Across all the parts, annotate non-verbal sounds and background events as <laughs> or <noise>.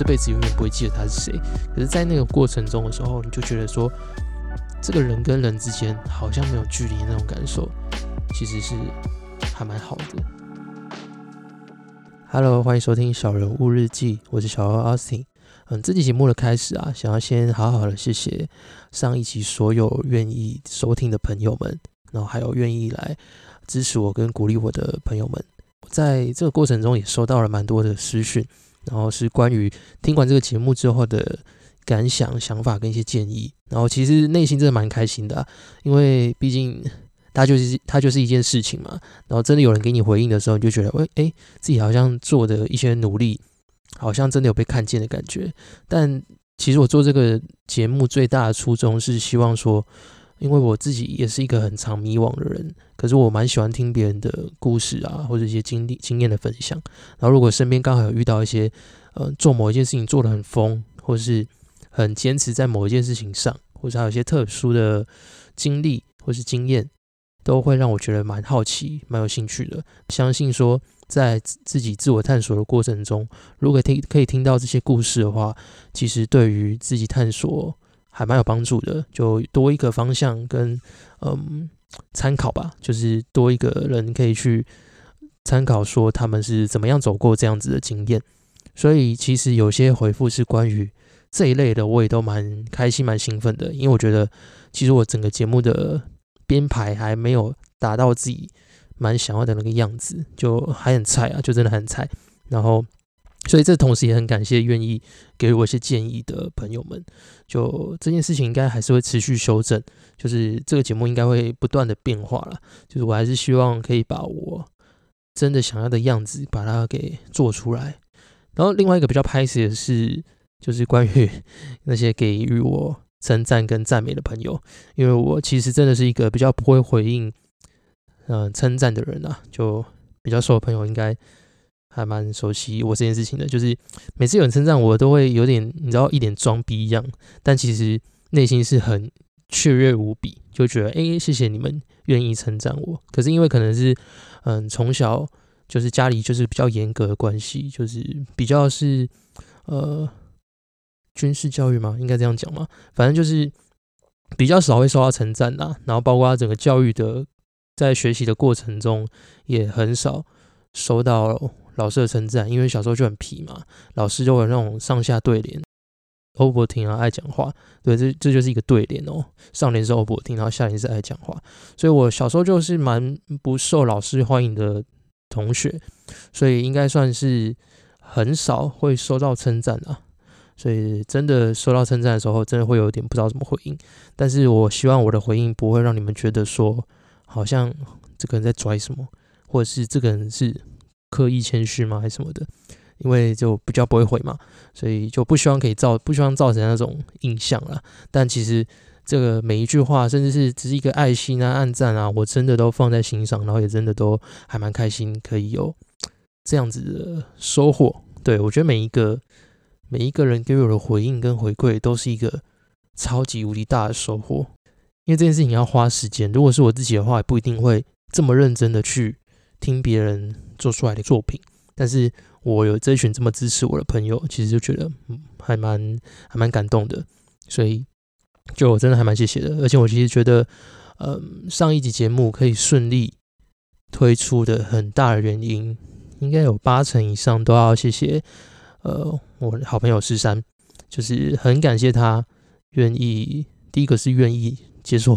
这辈子永远不会记得他是谁。可是，在那个过程中的时候，你就觉得说，这个人跟人之间好像没有距离那种感受，其实是还蛮好的。Hello，欢迎收听小人物日记，我是小欧 Austin。嗯，这期节目的开始啊，想要先好好的谢谢上一集所有愿意收听的朋友们，然后还有愿意来支持我跟鼓励我的朋友们。在这个过程中也收到了蛮多的私讯，然后是关于听完这个节目之后的感想、想法跟一些建议。然后其实内心真的蛮开心的，因为毕竟它就是它就是一件事情嘛。然后真的有人给你回应的时候，你就觉得，喂，哎，自己好像做的一些努力。好像真的有被看见的感觉，但其实我做这个节目最大的初衷是希望说，因为我自己也是一个很常迷惘的人，可是我蛮喜欢听别人的故事啊，或者一些经历经验的分享。然后如果身边刚好有遇到一些，呃，做某一件事情做得很疯，或是很坚持在某一件事情上，或者还有一些特殊的经历或是经验，都会让我觉得蛮好奇、蛮有兴趣的。相信说。在自己自我探索的过程中，如果听可以听到这些故事的话，其实对于自己探索还蛮有帮助的，就多一个方向跟嗯参考吧，就是多一个人可以去参考，说他们是怎么样走过这样子的经验。所以其实有些回复是关于这一类的，我也都蛮开心、蛮兴奋的，因为我觉得其实我整个节目的编排还没有达到自己。蛮想要的那个样子，就还很菜啊，就真的很菜。然后，所以这同时也很感谢愿意给我一些建议的朋友们。就这件事情应该还是会持续修正，就是这个节目应该会不断的变化了。就是我还是希望可以把我真的想要的样子把它给做出来。然后另外一个比较拍摄的是，就是关于那些给予我称赞跟赞美的朋友，因为我其实真的是一个比较不会回应。嗯，称赞的人啊，就比较熟的朋友应该还蛮熟悉我这件事情的。就是每次有人称赞我，都会有点你知道一点装逼一样，但其实内心是很雀跃无比，就觉得哎，谢谢你们愿意称赞我。可是因为可能是嗯从小就是家里就是比较严格的关系，就是比较是呃军事教育嘛，应该这样讲嘛，反正就是比较少会受到称赞啦。然后包括整个教育的。在学习的过程中，也很少收到老师称赞，因为小时候就很皮嘛，老师就有那种上下对联，欧博听啊爱讲话，对，这这就是一个对联哦，上联是欧博听，然后下联是爱讲话，所以我小时候就是蛮不受老师欢迎的同学，所以应该算是很少会收到称赞啊，所以真的收到称赞的时候，真的会有点不知道怎么回应，但是我希望我的回应不会让你们觉得说。好像这个人在拽什么，或者是这个人是刻意谦虚吗，还是什么的？因为就比较不会回嘛，所以就不希望可以造，不希望造成那种印象了。但其实这个每一句话，甚至是只是一个爱心啊、暗赞啊，我真的都放在心上，然后也真的都还蛮开心，可以有这样子的收获。对我觉得每一个每一个人给我的回应跟回馈，都是一个超级无敌大的收获。因为这件事情要花时间，如果是我自己的话，也不一定会这么认真的去听别人做出来的作品。但是我有这群这么支持我的朋友，其实就觉得，还蛮还蛮感动的。所以就我真的还蛮谢谢的。而且我其实觉得，嗯，上一集节目可以顺利推出的很大的原因，应该有八成以上都要谢谢呃我好朋友石山，就是很感谢他愿意，第一个是愿意。接受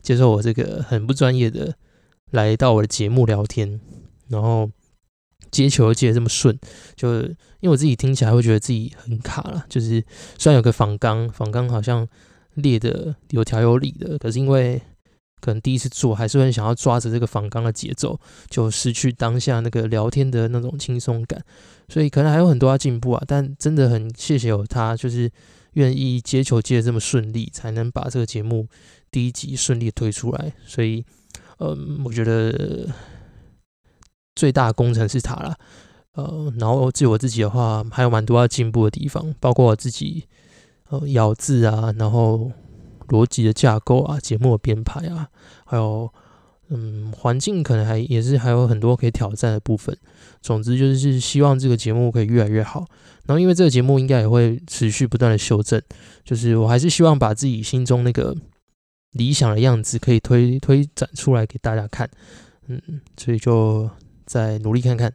接受我这个很不专业的来到我的节目聊天，然后接球接的这么顺，就因为我自己听起来会觉得自己很卡了。就是虽然有个仿钢，仿钢好像列的有条有理的，可是因为可能第一次做，还是很想要抓着这个仿钢的节奏，就失去当下那个聊天的那种轻松感。所以可能还有很多要进步啊，但真的很谢谢有他，就是愿意接球接的这么顺利，才能把这个节目。第一集顺利推出来，所以，嗯，我觉得最大工程是他了，呃，然后至于我自己的话，还有蛮多要进步的地方，包括我自己，呃，咬字啊，然后逻辑的架构啊，节目的编排啊，还有嗯，环境可能还也是还有很多可以挑战的部分。总之就是希望这个节目可以越来越好。然后因为这个节目应该也会持续不断的修正，就是我还是希望把自己心中那个理想的样子可以推推展出来给大家看。嗯，所以就再努力看看。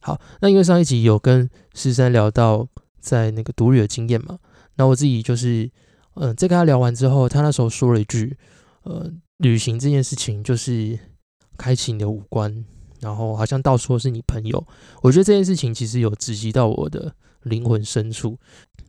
好，那因为上一集有跟十三聊到在那个独旅的经验嘛，那我自己就是，嗯，在跟他聊完之后，他那时候说了一句，呃，旅行这件事情就是开启你的五官，然后好像到处都是你朋友。我觉得这件事情其实有直击到我的灵魂深处。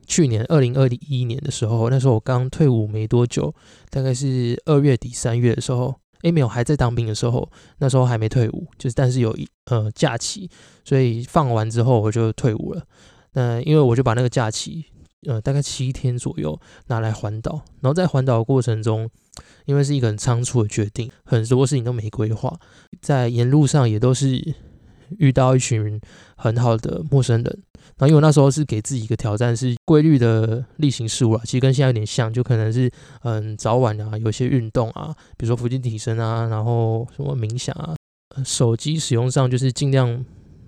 去年二零二一年的时候，那时候我刚退伍没多久，大概是二月底三月的时候。诶，没有，还在当兵的时候，那时候还没退伍，就是但是有一呃假期，所以放完之后我就退伍了。那因为我就把那个假期，呃，大概七天左右拿来环岛，然后在环岛的过程中，因为是一个很仓促的决定，很多事情都没规划，在沿路上也都是遇到一群很好的陌生人。然后因为我那时候是给自己一个挑战，是规律的例行事务啊，其实跟现在有点像，就可能是嗯早晚啊有些运动啊，比如说腹肌提升啊，然后什么冥想啊，手机使用上就是尽量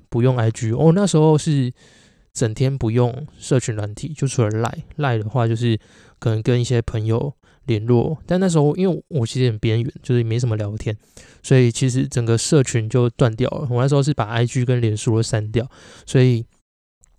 不用 IG 哦，那时候是整天不用社群软体，就除了赖赖的话，就是可能跟一些朋友联络，但那时候因为我其实很边缘，就是没什么聊天，所以其实整个社群就断掉了。我那时候是把 IG 跟脸书都删掉，所以。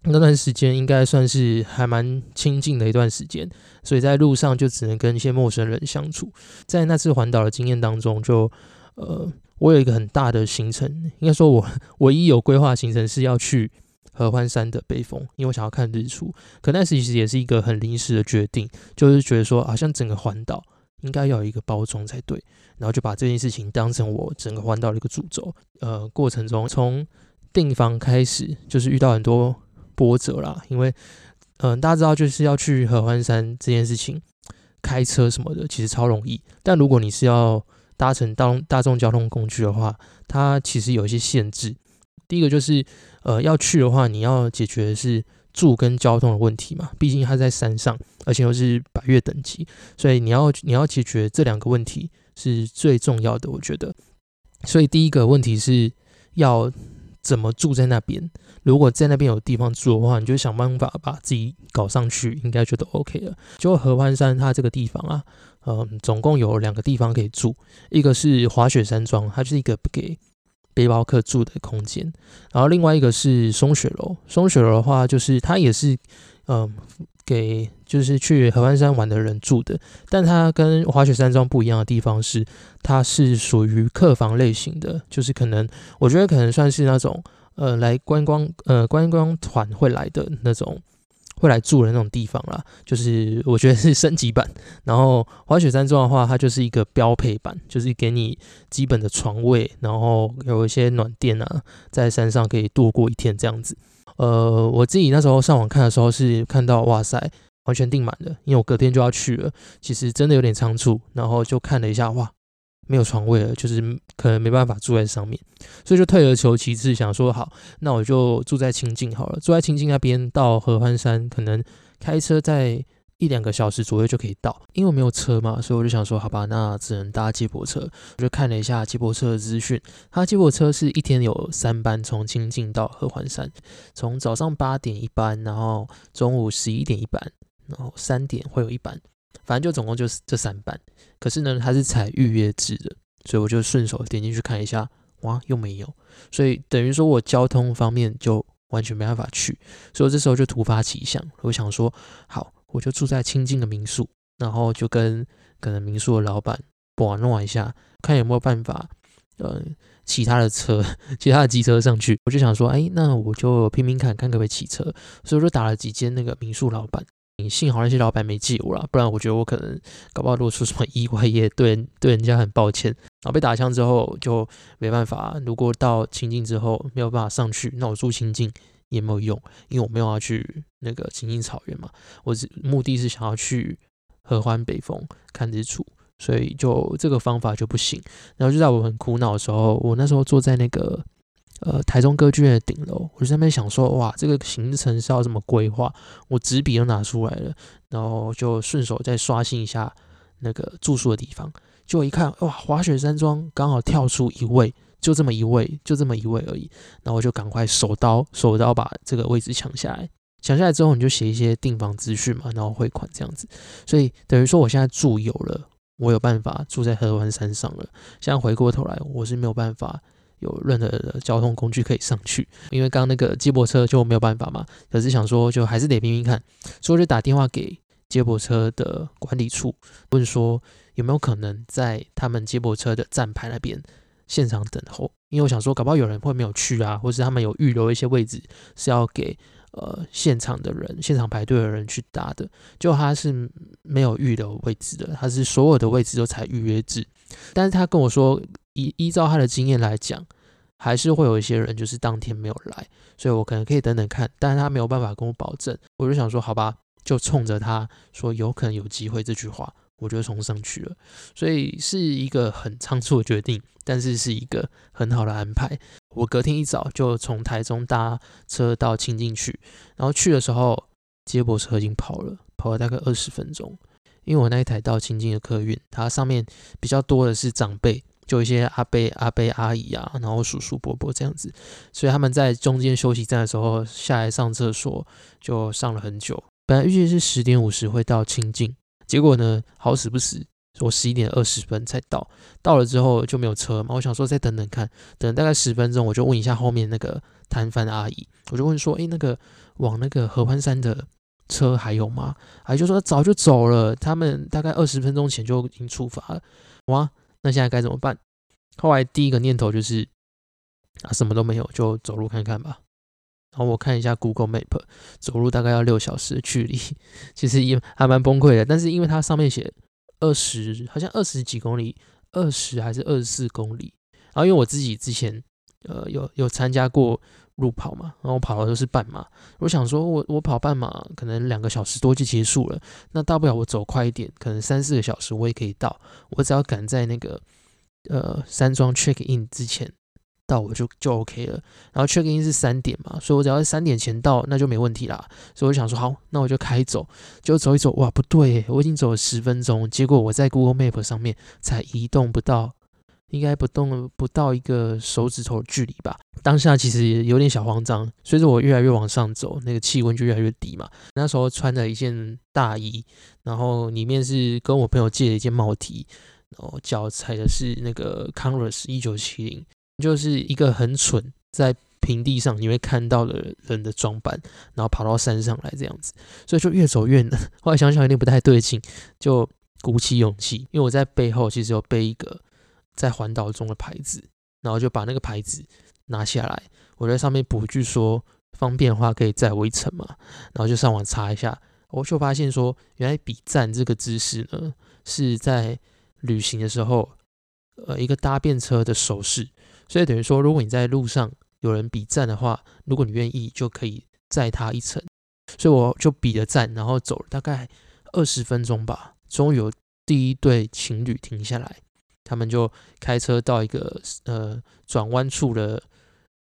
那段时间应该算是还蛮亲近的一段时间，所以在路上就只能跟一些陌生人相处。在那次环岛的经验当中，就呃，我有一个很大的行程，应该说我唯一有规划行程是要去合欢山的北峰，因为我想要看日出。可那时其实也是一个很临时的决定，就是觉得说好像整个环岛应该要有一个包装才对，然后就把这件事情当成我整个环岛的一个主轴。呃，过程中从订房开始，就是遇到很多。波折啦，因为嗯，大家知道就是要去合欢山这件事情，开车什么的其实超容易。但如果你是要搭乘大大众交通工具的话，它其实有一些限制。第一个就是呃，要去的话，你要解决的是住跟交通的问题嘛，毕竟它在山上，而且又是百越等级，所以你要你要解决这两个问题是最重要的，我觉得。所以第一个问题是要怎么住在那边。如果在那边有地方住的话，你就想办法把自己搞上去，应该就都 OK 了。就合欢山它这个地方啊，嗯，总共有两个地方可以住，一个是滑雪山庄，它就是一个给背包客住的空间，然后另外一个是松雪楼。松雪楼的话，就是它也是嗯给就是去合欢山玩的人住的，但它跟滑雪山庄不一样的地方是，它是属于客房类型的，就是可能我觉得可能算是那种。呃，来观光呃观光团会来的那种，会来住的那种地方啦，就是我觉得是升级版。然后滑雪山庄的话，它就是一个标配版，就是给你基本的床位，然后有一些暖垫啊，在山上可以度过一天这样子。呃，我自己那时候上网看的时候是看到，哇塞，完全订满了，因为我隔天就要去了，其实真的有点仓促，然后就看了一下，哇。没有床位了，就是可能没办法住在上面，所以就退而求其次，想说好，那我就住在清境好了。住在清境那边到合欢山，可能开车在一两个小时左右就可以到。因为我没有车嘛，所以我就想说，好吧，那只能搭接驳车。我就看了一下接驳车的资讯，它接驳车是一天有三班，从清境到合欢山，从早上八点一班，然后中午十一点一班，然后三点会有一班。反正就总共就是这三班，可是呢，它是采预约制的，所以我就顺手点进去看一下，哇，又没有，所以等于说我交通方面就完全没办法去，所以我这时候就突发奇想，我想说，好，我就住在清近的民宿，然后就跟可能民宿的老板玩弄一下，看有没有办法，呃，其他的车，其他的机车上去，我就想说，哎，那我就拼命看看可不可以骑车，所以我就打了几间那个民宿老板。幸好那些老板没记我了，不然我觉得我可能搞不好如果出什么意外，也对对人家很抱歉。然后被打枪之后就没办法，如果到清境之后没有办法上去，那我住清境也没有用，因为我没有要去那个青青草原嘛。我只目的是想要去合欢北峰看日出，所以就这个方法就不行。然后就在我很苦恼的时候，我那时候坐在那个。呃，台中歌剧院的顶楼，我就在那边想说，哇，这个行程是要怎么规划？我纸笔都拿出来了，然后就顺手再刷新一下那个住宿的地方。就一看，哇，滑雪山庄刚好跳出一位，就这么一位，就这么一位而已。然后我就赶快手刀手刀把这个位置抢下来。抢下来之后，你就写一些订房资讯嘛，然后汇款这样子。所以等于说，我现在住有了，我有办法住在合欢山上了。现在回过头来，我是没有办法有任何的交通工具可以上去，因为刚刚那个接驳车就没有办法嘛。可是想说，就还是得拼拼看，所以我就打电话给接驳车的管理处，问说有没有可能在他们接驳车的站牌那边现场等候，因为我想说，搞不好有人会没有去啊，或是他们有预留一些位置是要给。呃，现场的人，现场排队的人去搭的，就他是没有预留位置的，他是所有的位置都采预约制。但是他跟我说，依依照他的经验来讲，还是会有一些人就是当天没有来，所以我可能可以等等看，但是他没有办法跟我保证。我就想说，好吧，就冲着他说有可能有机会这句话。我就冲上去了，所以是一个很仓促的决定，但是是一个很好的安排。我隔天一早就从台中搭车到清境去，然后去的时候接驳车已经跑了，跑了大概二十分钟。因为我那一台到清境的客运，它上面比较多的是长辈，就一些阿伯、阿伯、阿姨啊，然后叔叔、伯伯这样子，所以他们在中间休息站的时候下来上厕所，就上了很久。本来预计是十点五十会到清境。结果呢，好死不死，我十一点二十分才到，到了之后就没有车嘛。我想说再等等看，等大概十分钟，我就问一下后面那个摊贩阿姨，我就问说，哎，那个往那个合欢山的车还有吗？阿姨就说早就走了，他们大概二十分钟前就已经出发了。哇，那现在该怎么办？后来第一个念头就是啊，什么都没有，就走路看看吧。然后我看一下 Google Map，走路大概要六小时的距离，其实也还蛮崩溃的。但是因为它上面写二十，好像二十几公里，二十还是二十四公里。然后因为我自己之前呃有有参加过路跑嘛，然后我跑的都是半马。我想说我我跑半马可能两个小时多就结束了，那大不了我走快一点，可能三四个小时我也可以到。我只要赶在那个呃山庄 check in 之前。到我就就 OK 了，然后 check in 是三点嘛，所以我只要在三点前到，那就没问题啦。所以我想说，好，那我就开走，就走一走。哇，不对，我已经走了十分钟，结果我在 Google Map 上面才移动不到，应该不动不到一个手指头的距离吧。当下其实有点小慌张，随着我越来越往上走，那个气温就越来越低嘛。那时候穿了一件大衣，然后里面是跟我朋友借的一件帽 T，然后脚踩的是那个 Converse 一九七零。就是一个很蠢，在平地上你会看到的人的装扮，然后跑到山上来这样子，所以就越走越难。后来想想有点不太对劲，就鼓起勇气，因为我在背后其实有背一个在环岛中的牌子，然后就把那个牌子拿下来，我在上面补句说方便的话可以载我一程嘛，然后就上网查一下，我就发现说原来比赞这个姿势呢是在旅行的时候，呃一个搭便车的手势。所以等于说，如果你在路上有人比赞的话，如果你愿意，就可以载他一程。所以我就比了赞，然后走了大概二十分钟吧，终于有第一对情侣停下来，他们就开车到一个呃转弯处的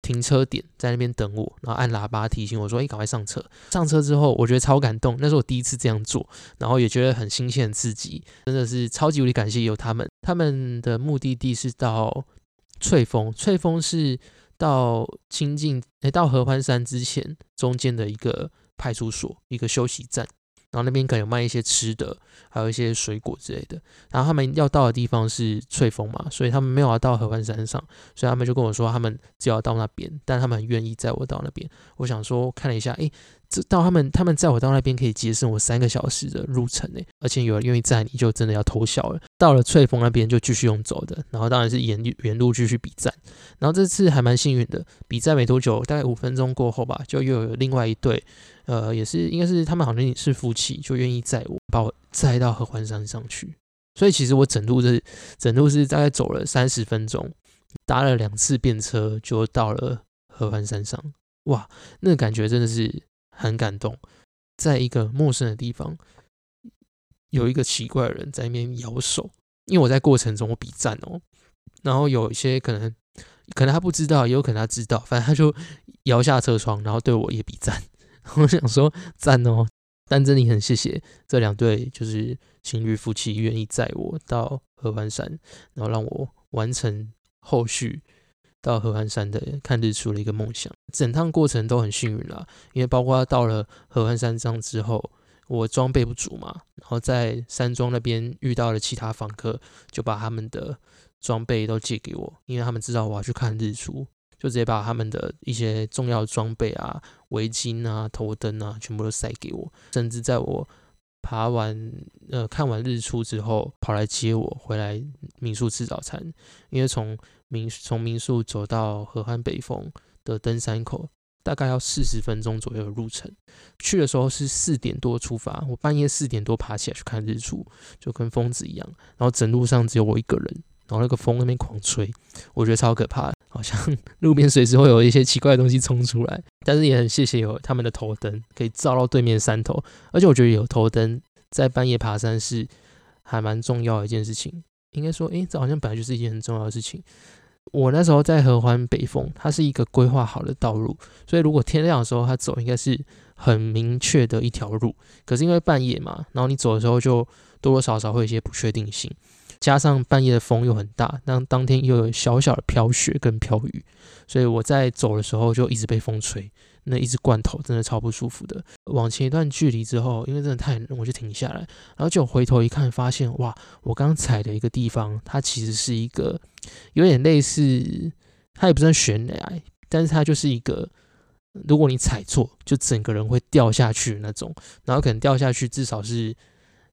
停车点，在那边等我，然后按喇叭提醒我说：“哎，赶快上车。”上车之后，我觉得超感动，那是我第一次这样做，然后也觉得很新鲜、刺激，真的是超级无敌感谢有他们。他们的目的地是到。翠峰，翠峰是到清境，哎，到合欢山之前中间的一个派出所，一个休息站。然后那边可能有卖一些吃的，还有一些水果之类的。然后他们要到的地方是翠峰嘛，所以他们没有要到合欢山上，所以他们就跟我说，他们只要到那边，但他们很愿意载我到那边。我想说，看了一下，哎。这到他们，他们载我到那边可以节省我三个小时的路程呢，而且有人愿意载你就真的要偷笑了。到了翠峰那边就继续用走的，然后当然是沿原路继续比赞。然后这次还蛮幸运的，比赛没多久，大概五分钟过后吧，就又有另外一对，呃，也是应该是他们好像是夫妻，就愿意载我，把我载到合欢山上去。所以其实我整路是整路是大概走了三十分钟，搭了两次便车就到了合欢山上。哇，那感觉真的是。很感动，在一个陌生的地方，有一个奇怪的人在那边摇手，因为我在过程中我比赞哦，然后有一些可能可能他不知道，也有可能他知道，反正他就摇下车窗，然后对我也比赞。<laughs> 我想说赞哦，但真的很谢谢这两对就是情侣夫妻愿意载我到合欢山，然后让我完成后续到合欢山的看日出的一个梦想。整趟过程都很幸运啦，因为包括到了合欢山庄之后，我装备不足嘛，然后在山庄那边遇到了其他访客，就把他们的装备都借给我，因为他们知道我要去看日出。就直接把他们的一些重要装备啊、围巾啊、头灯啊，全部都塞给我。甚至在我爬完、呃看完日出之后，跑来接我回来民宿吃早餐。因为从民从民宿走到河汉北峰的登山口，大概要四十分钟左右的路程。去的时候是四点多出发，我半夜四点多爬起来去看日出，就跟疯子一样。然后整路上只有我一个人。然后那个风那边狂吹，我觉得超可怕，好像 <laughs> 路边随时会有一些奇怪的东西冲出来。但是也很谢谢有他们的头灯，可以照到对面山头。而且我觉得有头灯在半夜爬山是还蛮重要的一件事情。应该说，诶，这好像本来就是一件很重要的事情。我那时候在合欢北峰，它是一个规划好的道路，所以如果天亮的时候他走，应该是很明确的一条路。可是因为半夜嘛，然后你走的时候就多多少少会有一些不确定性。加上半夜的风又很大，那当天又有小小的飘雪跟飘雨，所以我在走的时候就一直被风吹，那一直罐头真的超不舒服的。往前一段距离之后，因为真的太冷，我就停下来，然后就回头一看，发现哇，我刚踩的一个地方，它其实是一个有点类似，它也不算悬崖，但是它就是一个，如果你踩错，就整个人会掉下去那种，然后可能掉下去至少是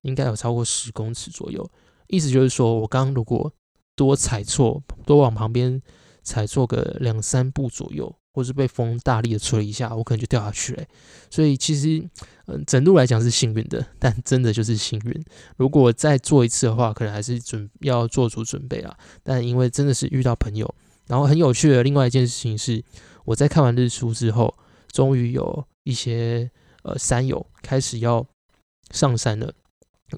应该有超过十公尺左右。意思就是说，我刚如果多踩错，多往旁边踩错个两三步左右，或是被风大力的吹一下，我可能就掉下去了。所以其实，嗯，整路来讲是幸运的，但真的就是幸运。如果再做一次的话，可能还是准要做足准备啊。但因为真的是遇到朋友，然后很有趣的另外一件事情是，我在看完日出之后，终于有一些呃山友开始要上山了。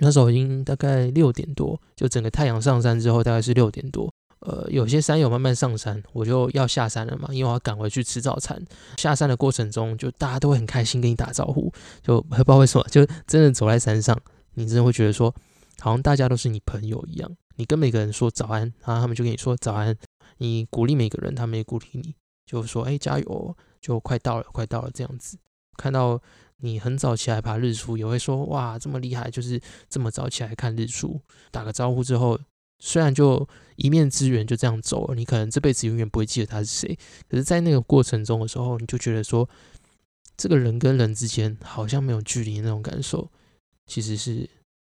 那时候已经大概六点多，就整个太阳上山之后，大概是六点多。呃，有些山友慢慢上山，我就要下山了嘛，因为我要赶回去吃早餐。下山的过程中，就大家都会很开心跟你打招呼，就 <laughs> 不知道为什么，就真的走在山上，你真的会觉得说，好像大家都是你朋友一样。你跟每个人说早安，然后他们就跟你说早安。你鼓励每个人，他们也鼓励你，就说哎加油，就快到了，快到了这样子。看到。你很早起来爬日出，也会说哇这么厉害，就是这么早起来看日出。打个招呼之后，虽然就一面之缘就这样走了，你可能这辈子永远不会记得他是谁。可是，在那个过程中的时候，你就觉得说，这个人跟人之间好像没有距离那种感受，其实是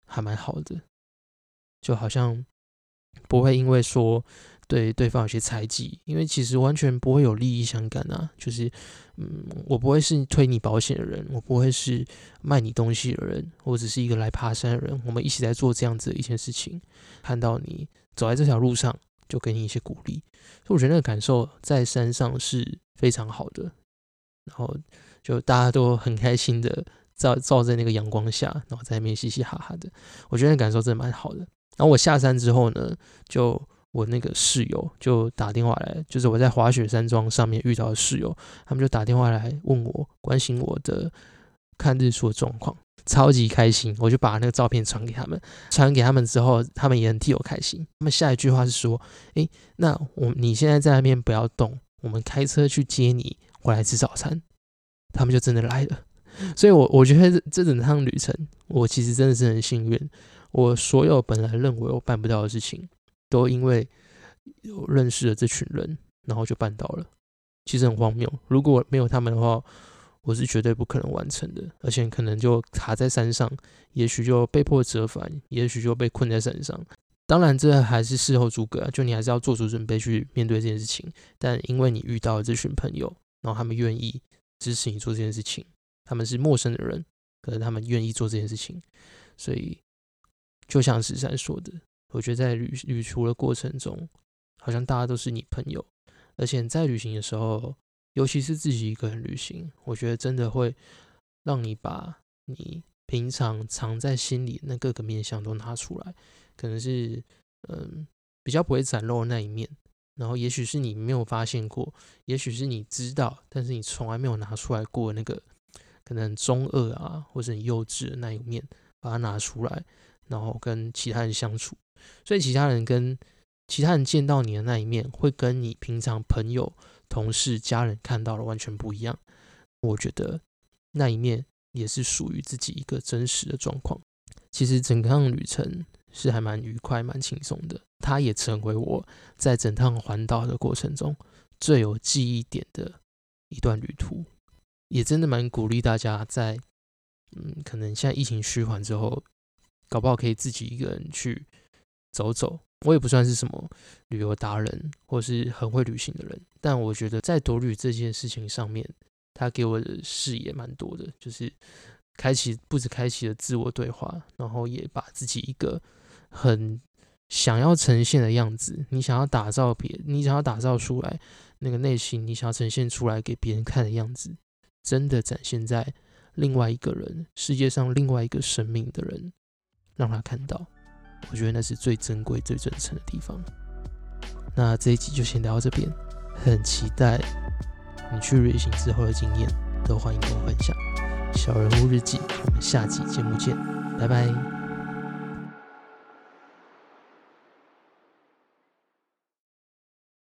还蛮好的，就好像不会因为说。对对方有些猜忌，因为其实完全不会有利益相干啊。就是，嗯，我不会是推你保险的人，我不会是卖你东西的人，我只是一个来爬山的人。我们一起在做这样子的一件事情，看到你走在这条路上，就给你一些鼓励。所以我觉得那个感受在山上是非常好的。然后就大家都很开心的照照在那个阳光下，然后在那边嘻嘻哈哈的。我觉得那感受真的蛮好的。然后我下山之后呢，就。我那个室友就打电话来，就是我在滑雪山庄上面遇到的室友，他们就打电话来问我，关心我的看日出的状况，超级开心。我就把那个照片传给他们，传给他们之后，他们也很替我开心。他们下一句话是说：“诶，那我你现在在那边不要动，我们开车去接你回来吃早餐。”他们就真的来了。所以，我我觉得这整趟旅程，我其实真的是很幸运。我所有本来认为我办不到的事情。都因为有认识了这群人，然后就办到了。其实很荒谬，如果没有他们的话，我是绝对不可能完成的，而且可能就卡在山上，也许就被迫折返，也许就被困在山上。当然，这还是事后诸葛，就你还是要做出准备去面对这件事情。但因为你遇到了这群朋友，然后他们愿意支持你做这件事情，他们是陌生的人，可是他们愿意做这件事情，所以就像石山说的。我觉得在旅旅途的过程中，好像大家都是你朋友，而且在旅行的时候，尤其是自己一个人旅行，我觉得真的会让你把你平常藏在心里那各个面相都拿出来，可能是嗯比较不会展露的那一面，然后也许是你没有发现过，也许是你知道，但是你从来没有拿出来过那个可能中二啊或者很幼稚的那一面，把它拿出来。然后跟其他人相处，所以其他人跟其他人见到你的那一面，会跟你平常朋友、同事、家人看到的完全不一样。我觉得那一面也是属于自己一个真实的状况。其实整趟旅程是还蛮愉快、蛮轻松的，它也成为我在整趟环岛的过程中最有记忆点的一段旅途。也真的蛮鼓励大家在，嗯，可能现在疫情趋缓之后，搞不好可以自己一个人去走走。我也不算是什么旅游达人，或是很会旅行的人，但我觉得在独旅这件事情上面，他给我的视野蛮多的，就是开启不止开启了自我对话，然后也把自己一个很想要呈现的样子，你想要打造别，你想要打造出来那个内心，你想要呈现出来给别人看的样子。真的展现在另外一个人世界上另外一个生命的人，让他看到，我觉得那是最珍贵、最真诚的地方。那这一集就先聊到这边，很期待你去旅行之后的经验，都欢迎跟我分享。小人物日记，我们下集节目见，拜拜。